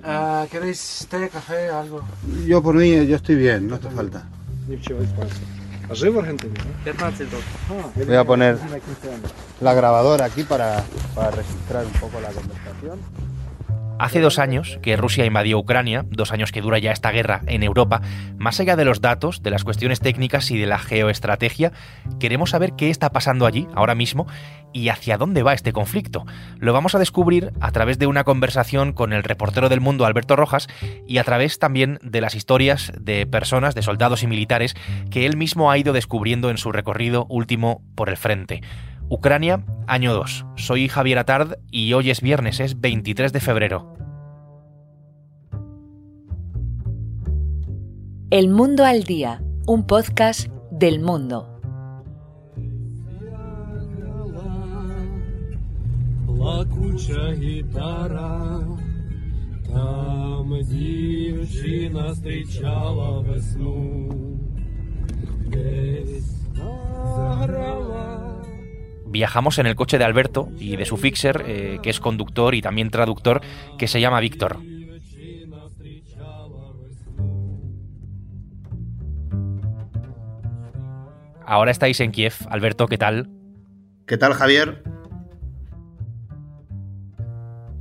señor. Ah, ¿Queréis té, café, algo? Yo por mí, yo estoy bien, no hace falta. Ah, Voy a poner la grabadora aquí para, para registrar un poco la conversación. Hace dos años que Rusia invadió Ucrania, dos años que dura ya esta guerra en Europa, más allá de los datos, de las cuestiones técnicas y de la geoestrategia, queremos saber qué está pasando allí ahora mismo y hacia dónde va este conflicto. Lo vamos a descubrir a través de una conversación con el reportero del mundo Alberto Rojas y a través también de las historias de personas, de soldados y militares que él mismo ha ido descubriendo en su recorrido último por el frente. Ucrania, año 2. Soy Javier Atard y hoy es viernes, es 23 de febrero. El Mundo al Día, un podcast del mundo. Плакуча гітара, там дівчина зустрічала весну, десь заграла. Viajamos en el coche de Alberto y de su fixer, eh, que es conductor y también traductor, que se llama Víctor. Ahora estáis en Kiev. Alberto, ¿qué tal? ¿Qué tal, Javier?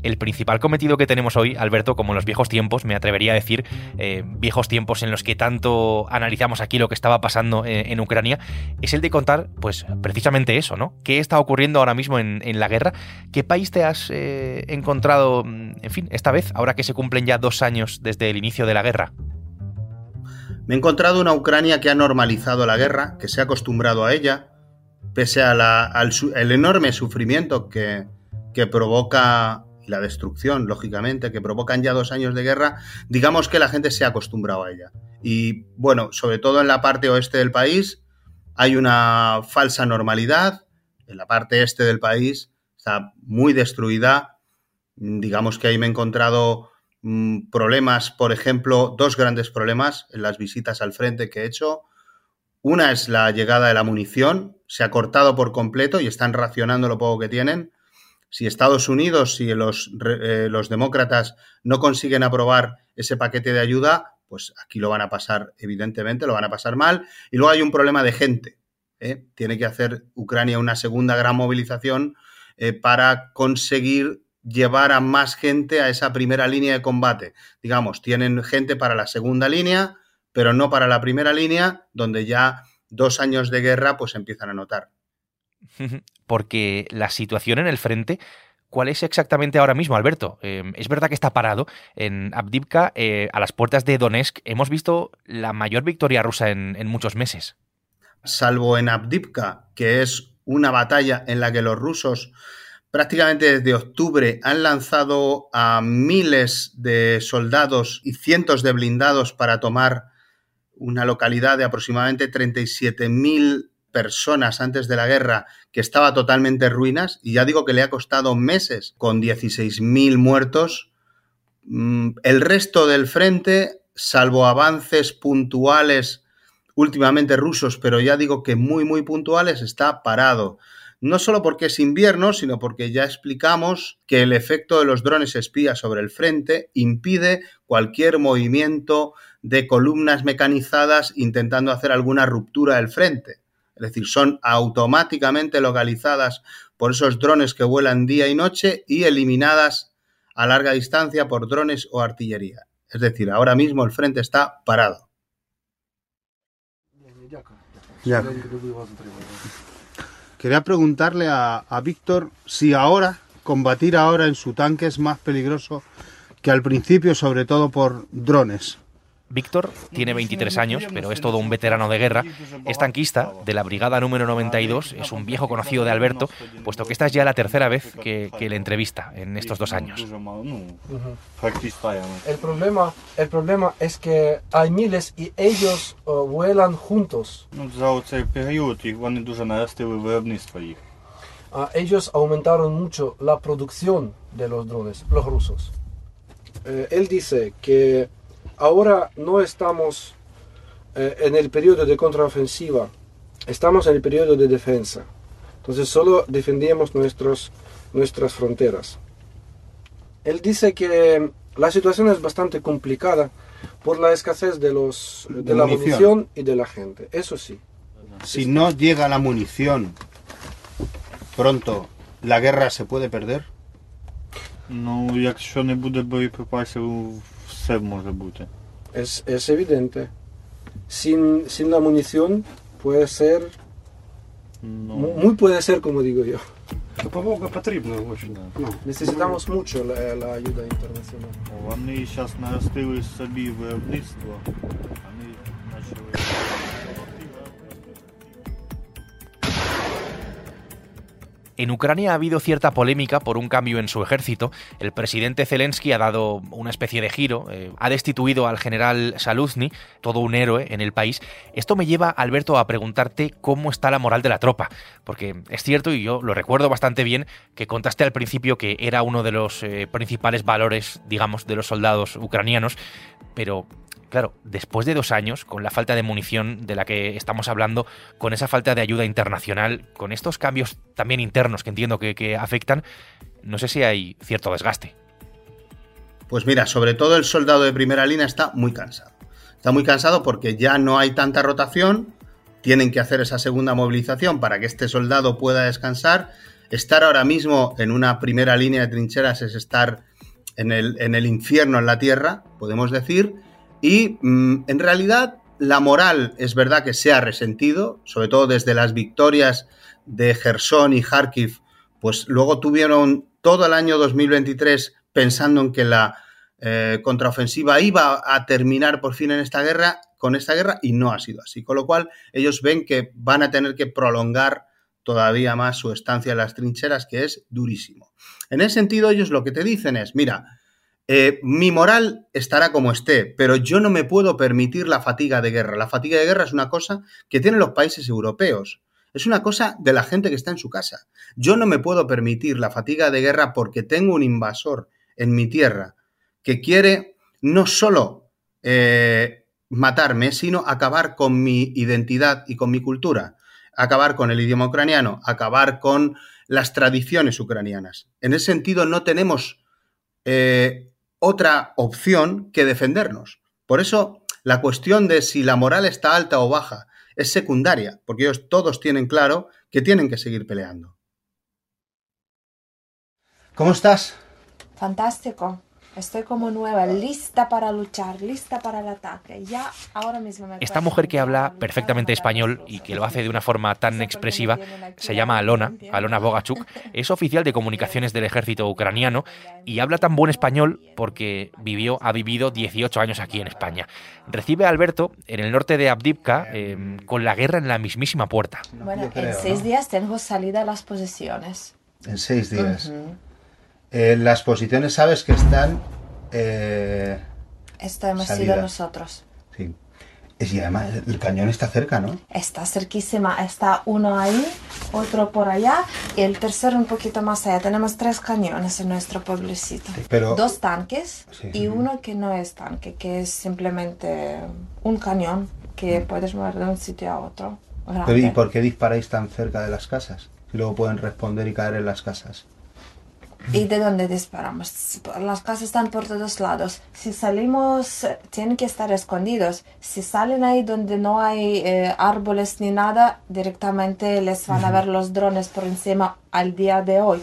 El principal cometido que tenemos hoy, Alberto, como en los viejos tiempos, me atrevería a decir, eh, viejos tiempos en los que tanto analizamos aquí lo que estaba pasando eh, en Ucrania, es el de contar, pues, precisamente eso, ¿no? ¿Qué está ocurriendo ahora mismo en, la guerra? ¿Qué país te has eh, encontrado, en fin, esta vez, ahora que se cumplen ya dos años desde el inicio de la guerra? Me he encontrado una Ucrania que ha normalizado la guerra, que se ha acostumbrado a ella, pese al enorme sufrimiento que provoca y la destrucción, lógicamente, que provocan ya dos años de guerra, digamos que la gente se ha acostumbrado a ella. Y bueno, sobre todo en la parte oeste del país hay una falsa normalidad, en la parte este del país está muy destruida, digamos que ahí me he encontrado mm, problemas, por ejemplo, dos grandes problemas en las visitas al frente que he hecho. Una es la llegada de la munición, se ha cortado por completo y están racionando lo poco que tienen. Si Estados Unidos, si eh, los demócratas no consiguen aprobar ese paquete de ayuda, pues aquí lo van a pasar, evidentemente, lo van a pasar mal. Y luego hay un problema de gente. ¿eh? Tiene que hacer Ucrania una segunda gran movilización eh, para conseguir llevar a más gente a esa primera línea de combate. Digamos, tienen gente para la segunda línea, pero no para la primera línea, donde ya dos años de guerra pues empiezan a notar. Porque la situación en el frente, ¿cuál es exactamente ahora mismo, Alberto? Eh, es verdad que está parado. En Abdivka, eh, a las puertas de Donetsk, hemos visto la mayor victoria rusa en, en muchos meses. Salvo en Abdivka, que es una batalla en la que los rusos prácticamente desde octubre han lanzado a miles de soldados y cientos de blindados para tomar una localidad de aproximadamente 37.000 personas antes de la guerra que estaba totalmente en ruinas y ya digo que le ha costado meses con 16.000 muertos. Mm, El resto del frente, salvo avances puntuales últimamente rusos, pero ya digo que muy muy puntuales, está parado. No solo porque es invierno, sino porque ya explicamos que el efecto de los drones espías sobre el frente impide cualquier movimiento de columnas mecanizadas intentando hacer alguna ruptura del frente. Es decir, son automáticamente localizadas por esos drones que vuelan día y noche y eliminadas a larga distancia por drones o artillería. Es decir, ahora mismo el frente está parado. Ya. Quería preguntarle a, a Víctor si ahora, combatir ahora en su tanque es más peligroso que al principio, sobre todo por drones. Víctor tiene 23 años, pero es todo un veterano de guerra. Es tanquista de la Brigada número 92, es un viejo conocido de Alberto, puesto que esta es ya la tercera vez que, que le entrevista en estos dos años. El problema, el problema es que hay miles y ellos uh, vuelan juntos. Uh, ellos aumentaron mucho la producción de los drones, los rusos. Uh, él dice que ahora no estamos eh, en el periodo de contraofensiva, estamos en el periodo de defensa. Entonces solo defendemos nuestros, nuestras fronteras. Él dice que la situación es bastante complicada por la escasez de, los, de la Munición. munición y de la gente. Eso sí. Si no llega la munición pronto, ¿la guerra se puede perder? Ну, якщо не буде боєприпасів, все може бути. Es, es evidente. Sin, sin la munición puede ser, Ну, mu- muy puede ser como digo yo. Допомога потрібна очень. Ну, Necesitamos mucho la, la ayuda internacional. Вони зараз наростили собі виробництво, вони почали. En Ucrania ha habido cierta polémica por un cambio en su ejército. El presidente Zelensky ha dado una especie de giro, eh, ha destituido al general Saluzny, todo un héroe en el país. Esto me lleva, Alberto, a preguntarte cómo está la moral de la tropa, porque es cierto, y yo lo recuerdo bastante bien, que contaste al principio que era uno de los eh, principales valores, digamos, de los soldados ucranianos, pero Claro, después de dos años, con la falta de munición de la que estamos hablando, con esa falta de ayuda internacional, con estos cambios también internos que entiendo que, afectan, no sé si hay cierto desgaste. Pues mira, sobre todo el soldado de primera línea está muy cansado. Está muy cansado porque ya no hay tanta rotación, tienen que hacer esa segunda movilización para que este soldado pueda descansar. Estar ahora mismo en una primera línea de trincheras es estar en el, en el infierno en la tierra, podemos decir, y mm, en realidad la moral es verdad que se ha resentido, sobre todo desde las victorias de Gerson y Kharkiv, pues luego tuvieron todo el año 2023 pensando en que la eh, contraofensiva iba a terminar por fin en esta guerra, con esta guerra, y no ha sido así. Con lo cual, ellos ven que van a tener que prolongar todavía más su estancia en las trincheras, que es durísimo. En ese sentido, ellos lo que te dicen es, mira, eh, mi moral estará como esté, pero yo no me puedo permitir la fatiga de guerra. La fatiga de guerra es una cosa que tienen los países europeos. Es una cosa de la gente que está en su casa. Yo no me puedo permitir la fatiga de guerra porque tengo un invasor en mi tierra que quiere no solo eh, matarme, sino acabar con mi identidad y con mi cultura, acabar con el idioma ucraniano, acabar con las tradiciones ucranianas. En ese sentido, no tenemos eh, otra opción que defendernos. Por eso, la cuestión de si la moral está alta o baja es secundaria, porque ellos todos tienen claro que tienen que seguir peleando. ¿Cómo estás? Fantástico. Estoy como nueva, lista para luchar, lista para el ataque. Ya ahora mismo me Esta mujer que habla perfectamente español y que lo hace de una forma tan expresiva se llama Alona, Alona Bogachuk, es oficial de comunicaciones del ejército ucraniano y habla tan buen español porque vivió, ha vivido 18 años aquí en España. Recibe a Alberto en el norte de Abdivka eh, con la guerra en la mismísima puerta. Bueno, en seis días tengo salida a las posiciones. En seis días. Eh, las posiciones sabes que están... eh, Esto hemos Salida. sido nosotros. sí. Y además el cañón está cerca, ¿no? Está cerquísima, está uno ahí, otro por allá y el tercero un poquito más allá. Tenemos tres cañones en nuestro pueblecito. Pero- Dos tanques Sí. y uno que no es tanque, que es simplemente un cañón que puedes mover de un sitio a otro. Pero. ¿y por qué disparáis tan cerca de las casas? Y luego pueden responder y caer en las casas. ¿Y de dónde disparamos? Las casas están por todos lados. Si salimos, eh, tienen que estar escondidos. Si salen ahí donde no hay eh, árboles ni nada, directamente les van a ver los drones por encima al día de hoy.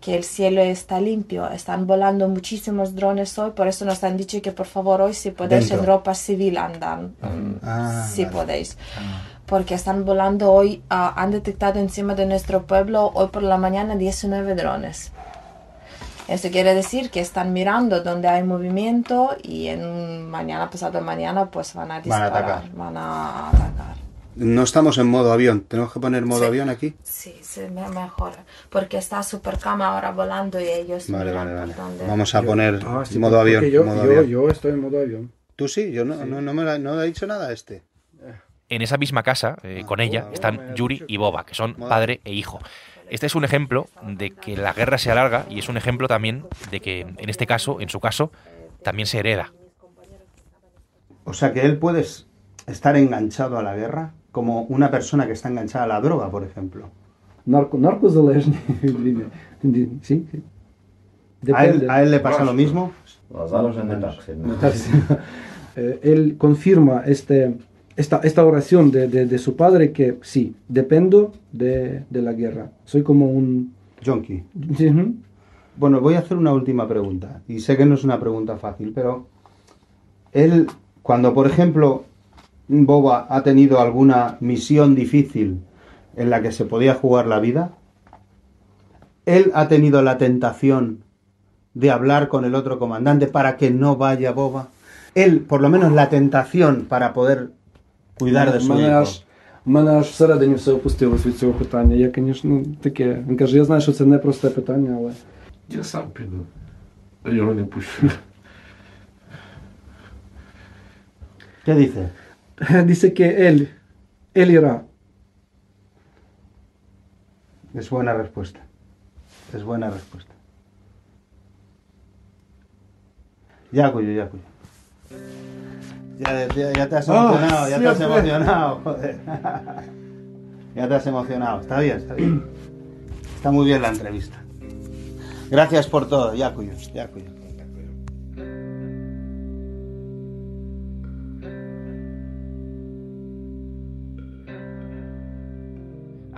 Que el cielo está limpio. Están volando muchísimos drones hoy. Por eso nos han dicho que por favor hoy, si podéis, en ropa civil andan. mm, Ah, si vale. podéis porque están volando hoy, ah, han detectado encima de nuestro pueblo hoy por la mañana 19 drones. Eso quiere decir que están mirando donde hay movimiento y en mañana, pasado mañana, pues van a Van a disparar, atacar. van a atacar. No estamos en modo avión. ¿Tenemos que poner modo Sí. avión aquí? Sí, sí, me mejor, porque está Supercama ahora volando y ellos... Vale, vale, vale. dónde. Vamos a poner Ah, sí, modo avión. Yo, modo yo- avión. yo estoy en modo avión. Tú sí, yo no, no, no me la- no he dicho nada a este. En esa misma casa, eh, con ella, están Yuri y Boba, que son padre e hijo. Este es un ejemplo de que la guerra se alarga y es un ejemplo también de que en este caso, en su caso, también se hereda. O sea que él puede estar enganchado a la guerra como una persona que está enganchada a la droga, por ejemplo. Sí. ¿A él, ¿A él, le pasa lo mismo? él confirma este, esta, esta oración de, de- de su padre que sí, dependo de, de la guerra. Soy como un... Ujú. Bueno, voy a hacer una última pregunta. Y sé que no es una pregunta fácil, pero él, cuando por ejemplo Boba ha tenido alguna misión difícil en la que se podía jugar la vida, él ha tenido la tentación de hablar con el otro comandante para que no vaya Boba. Él, por lo menos, la tentación para poder cuidar de su Мене аж, мене аж всередині все опустилось від цього питання. Я, звісно, таке. Він каже, я знаю, що це непросте питання, але. Я сам піду. Я його не пущу. ¿Qué dice? Dice que él, él irá. Es buena respuesta. Es buena respuesta. Ya, cuyo, ya, te has Ah, emocionado, ya te has emocionado, joder. ya te has emocionado. Está bien, está bien. Está muy bien la entrevista. Gracias por todo, ya, cuyo, ya, cuyo.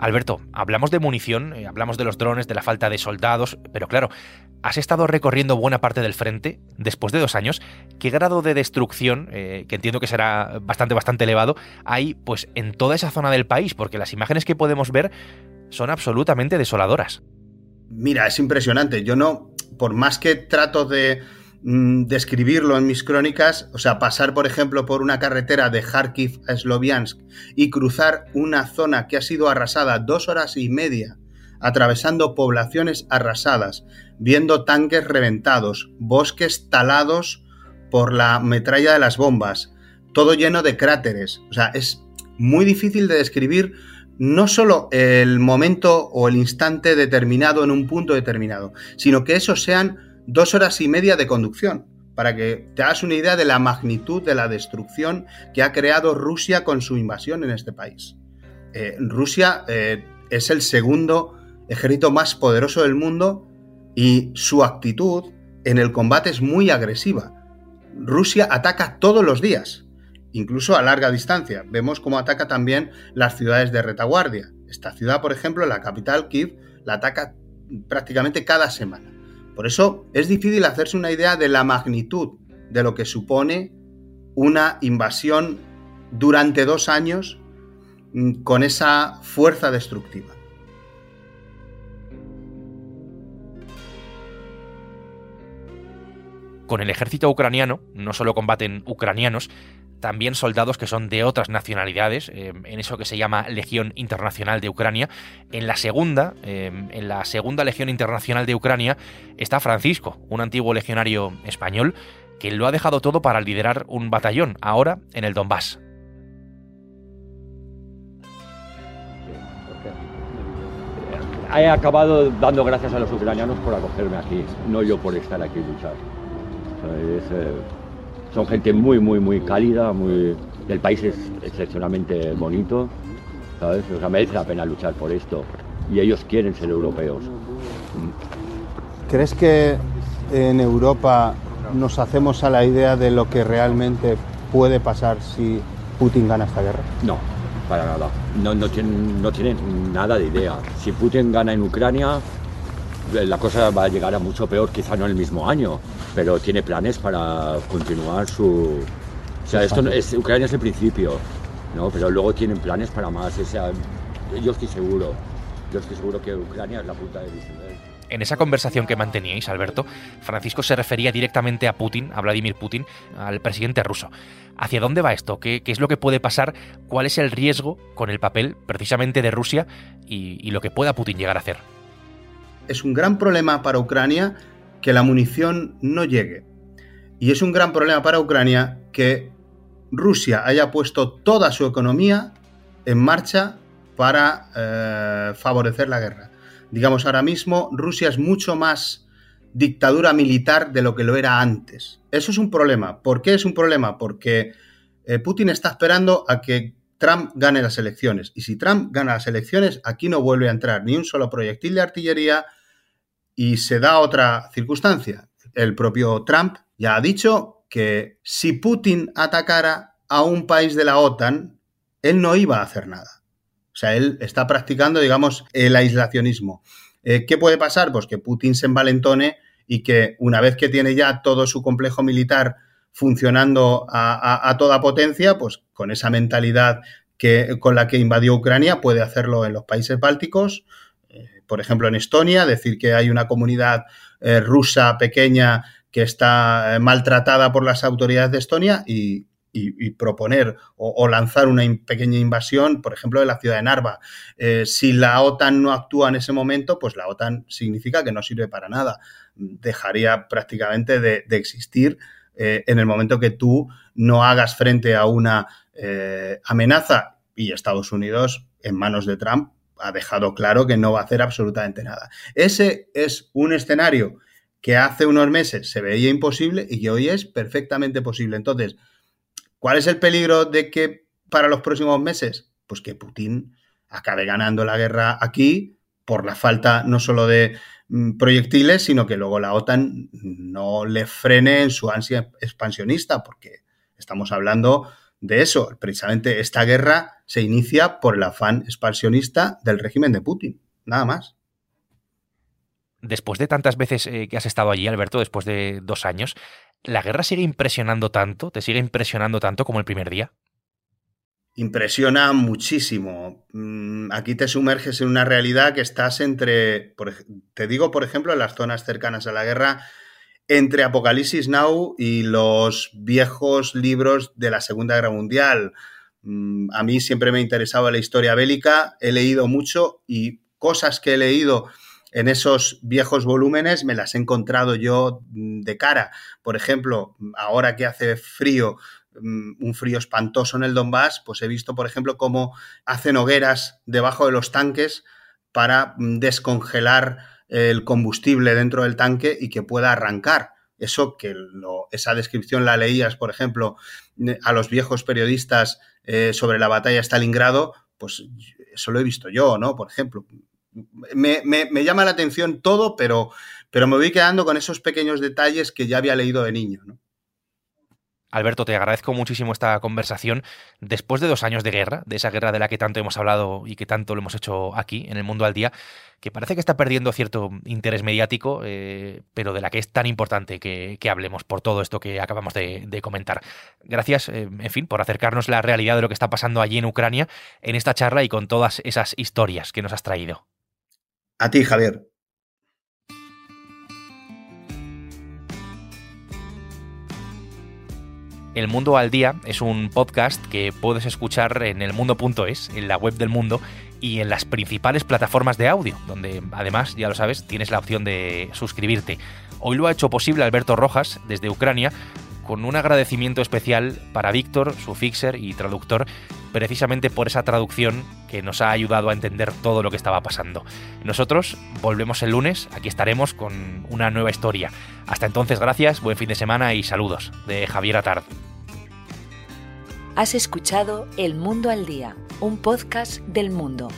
Alberto, hablamos de munición, eh, hablamos de los drones, de la falta de soldados, pero claro, has estado recorriendo buena parte del frente después de dos años. ¿Qué grado de destrucción, eh, que entiendo que será bastante, bastante elevado, hay pues en toda esa zona del país? Porque las imágenes que podemos ver son absolutamente desoladoras. Mira, es impresionante. Yo no, por más que trato de describirlo en mis crónicas, o sea, pasar, por ejemplo, por una carretera de Kharkiv a Sloviansk y cruzar una zona que ha sido arrasada dos horas y media, atravesando poblaciones arrasadas, viendo tanques reventados, bosques talados por la metralla de las bombas, todo lleno de cráteres. O sea, es muy difícil de describir no solo el momento o el instante determinado en un punto determinado, sino que esos sean dos horas y media de conducción, para que te hagas una idea de la magnitud de la destrucción que ha creado Rusia con su invasión en este país. Eh, Rusia eh, es el segundo ejército más poderoso del mundo y su actitud en el combate es muy agresiva. Rusia ataca todos los días, incluso a larga distancia. Vemos cómo ataca también las ciudades de retaguardia. Esta ciudad, por ejemplo, la capital, Kiev, la ataca prácticamente cada semana. Por eso es difícil hacerse una idea de la magnitud de lo que supone una invasión durante dos años mm, con esa fuerza destructiva. Con el ejército ucraniano no solo combaten ucranianos, también soldados que son de otras nacionalidades, eh, en eso que se llama Legión Internacional de Ucrania. En la segunda, eh, en la segunda Legión Internacional de Ucrania, está Francisco, un antiguo legionario español, que lo ha dejado todo para liderar un batallón, ahora en el Donbass. He acabado dando gracias a los ucranianos por acogerme aquí, no yo por estar aquí y luchar. Es, eh, son gente muy, muy, muy cálida, muy... el país es excepcionalmente bonito, ¿sabes? O sea, merece la pena luchar por esto. Y ellos quieren ser europeos. ¿Crees que en Europa nos hacemos a la idea de lo que realmente puede pasar si Putin gana esta guerra? No, para nada. No, no, tienen, no tienen nada de idea. Si Putin gana en Ucrania, la cosa va a llegar a mucho peor, quizá no el mismo año, pero tiene planes para continuar su... O sea, esto es, Ucrania es el principio, ¿no? Pero luego tienen planes para más. O sea, yo estoy seguro, yo estoy seguro que Ucrania es la punta iceberg. En esa conversación que manteníais, Alberto, Francisco se refería directamente a Putin, a Vladimir Putin, al presidente ruso. ¿Hacia dónde va esto? ¿Qué, qué es lo que puede pasar? ¿Cuál es el riesgo con el papel precisamente de Rusia y, y lo que pueda Putin llegar a hacer? Es un gran problema para Ucrania que la munición no llegue. Y es un gran problema para Ucrania que Rusia haya puesto toda su economía en marcha para eh, favorecer la guerra. Digamos, ahora mismo Rusia es mucho más dictadura militar de lo que lo era antes. Eso es un problema. ¿Por qué es un problema? Porque eh, Putin está esperando a que Trump gane las elecciones. Y si Trump gana las elecciones, aquí no vuelve a entrar ni un solo proyectil de artillería Y se da otra circunstancia. El propio Trump ya ha dicho que si Putin atacara a un país de la OTAN, él no iba a hacer nada. O sea, él está practicando, digamos, el aislacionismo. Eh, ¿Qué puede pasar? Pues que Putin se envalentone y que una vez que tiene ya todo su complejo militar funcionando a, toda potencia, pues con esa mentalidad que, con la que invadió Ucrania puede hacerlo en los países bálticos, eh, por ejemplo en Estonia, decir que hay una comunidad eh, rusa pequeña que está maltratada por las autoridades de Estonia y, y, proponer o, lanzar una pequeña invasión, por ejemplo, de la ciudad de Narva. Eh, si la OTAN no actúa en ese momento, pues la OTAN significa que no sirve para nada. Dejaría prácticamente de, existir eh, en el momento que tú no hagas frente a una eh, amenaza y Estados Unidos, en manos de Trump, ha dejado claro que no va a hacer absolutamente nada. Ese es un escenario que hace unos meses se veía imposible y que hoy es perfectamente posible. Entonces, ¿Cuál es el peligro de que para los próximos meses? Pues que Putin acabe ganando la guerra aquí por la falta no solo de mm, proyectiles, sino que luego la OTAN no le frene en su ansia expansionista, porque estamos hablando de eso. Precisamente esta guerra se inicia por el afán expansionista del régimen de Putin, nada más. Después de tantas veces eh, que has estado allí, Alberto, después de dos años, ¿la guerra sigue impresionando tanto? ¿Te sigue impresionando tanto como el primer día? Impresiona muchísimo. Mm, aquí te sumerges en una realidad que estás entre, te digo, por ejemplo, en las zonas cercanas a la guerra, entre Apocalipsis Now y los viejos libros de la Segunda Guerra Mundial. Mm, a mí siempre me ha interesado la historia bélica, he leído mucho y cosas que he leído en esos viejos volúmenes me las he encontrado yo mm, de cara. Por ejemplo, ahora que hace frío, un frío espantoso en el Donbass, pues he visto, por ejemplo, cómo hacen hogueras debajo de los tanques para mm, descongelar el combustible dentro del tanque y que pueda arrancar. Eso que esa descripción la leías, por ejemplo, a los viejos periodistas eh, sobre la batalla de Stalingrado, pues eso lo he visto yo, ¿no? Por ejemplo, me, llama la atención todo, pero, pero me voy quedando con esos pequeños detalles que ya había leído de niño. Alberto, te agradezco muchísimo esta conversación. Después de dos años de guerra, de esa guerra de la que tanto hemos hablado y que tanto lo hemos hecho aquí, en el mundo al día, que parece que está perdiendo cierto interés mediático, eh, pero de la que es tan importante que, hablemos por todo esto que acabamos de, comentar. Gracias, eh, en fin, por acercarnos la realidad de lo que está pasando allí en Ucrania en esta charla y con todas esas historias que nos has traído. A ti, Javier. El Mundo al Día es un podcast que puedes escuchar en elmundo.es, en la web del mundo y en las principales plataformas de audio, donde además, ya lo sabes, tienes la opción de suscribirte. Hoy lo ha hecho posible Alberto Rojas desde Ucrania con un agradecimiento especial para Víctor, su fixer y traductor, precisamente por esa traducción que nos ha ayudado a entender todo lo que estaba pasando. Nosotros volvemos el lunes, aquí estaremos con una nueva historia. Hasta entonces, gracias, buen fin de semana y saludos de Javier Atard. Has escuchado El Mundo al Día, un podcast del mundo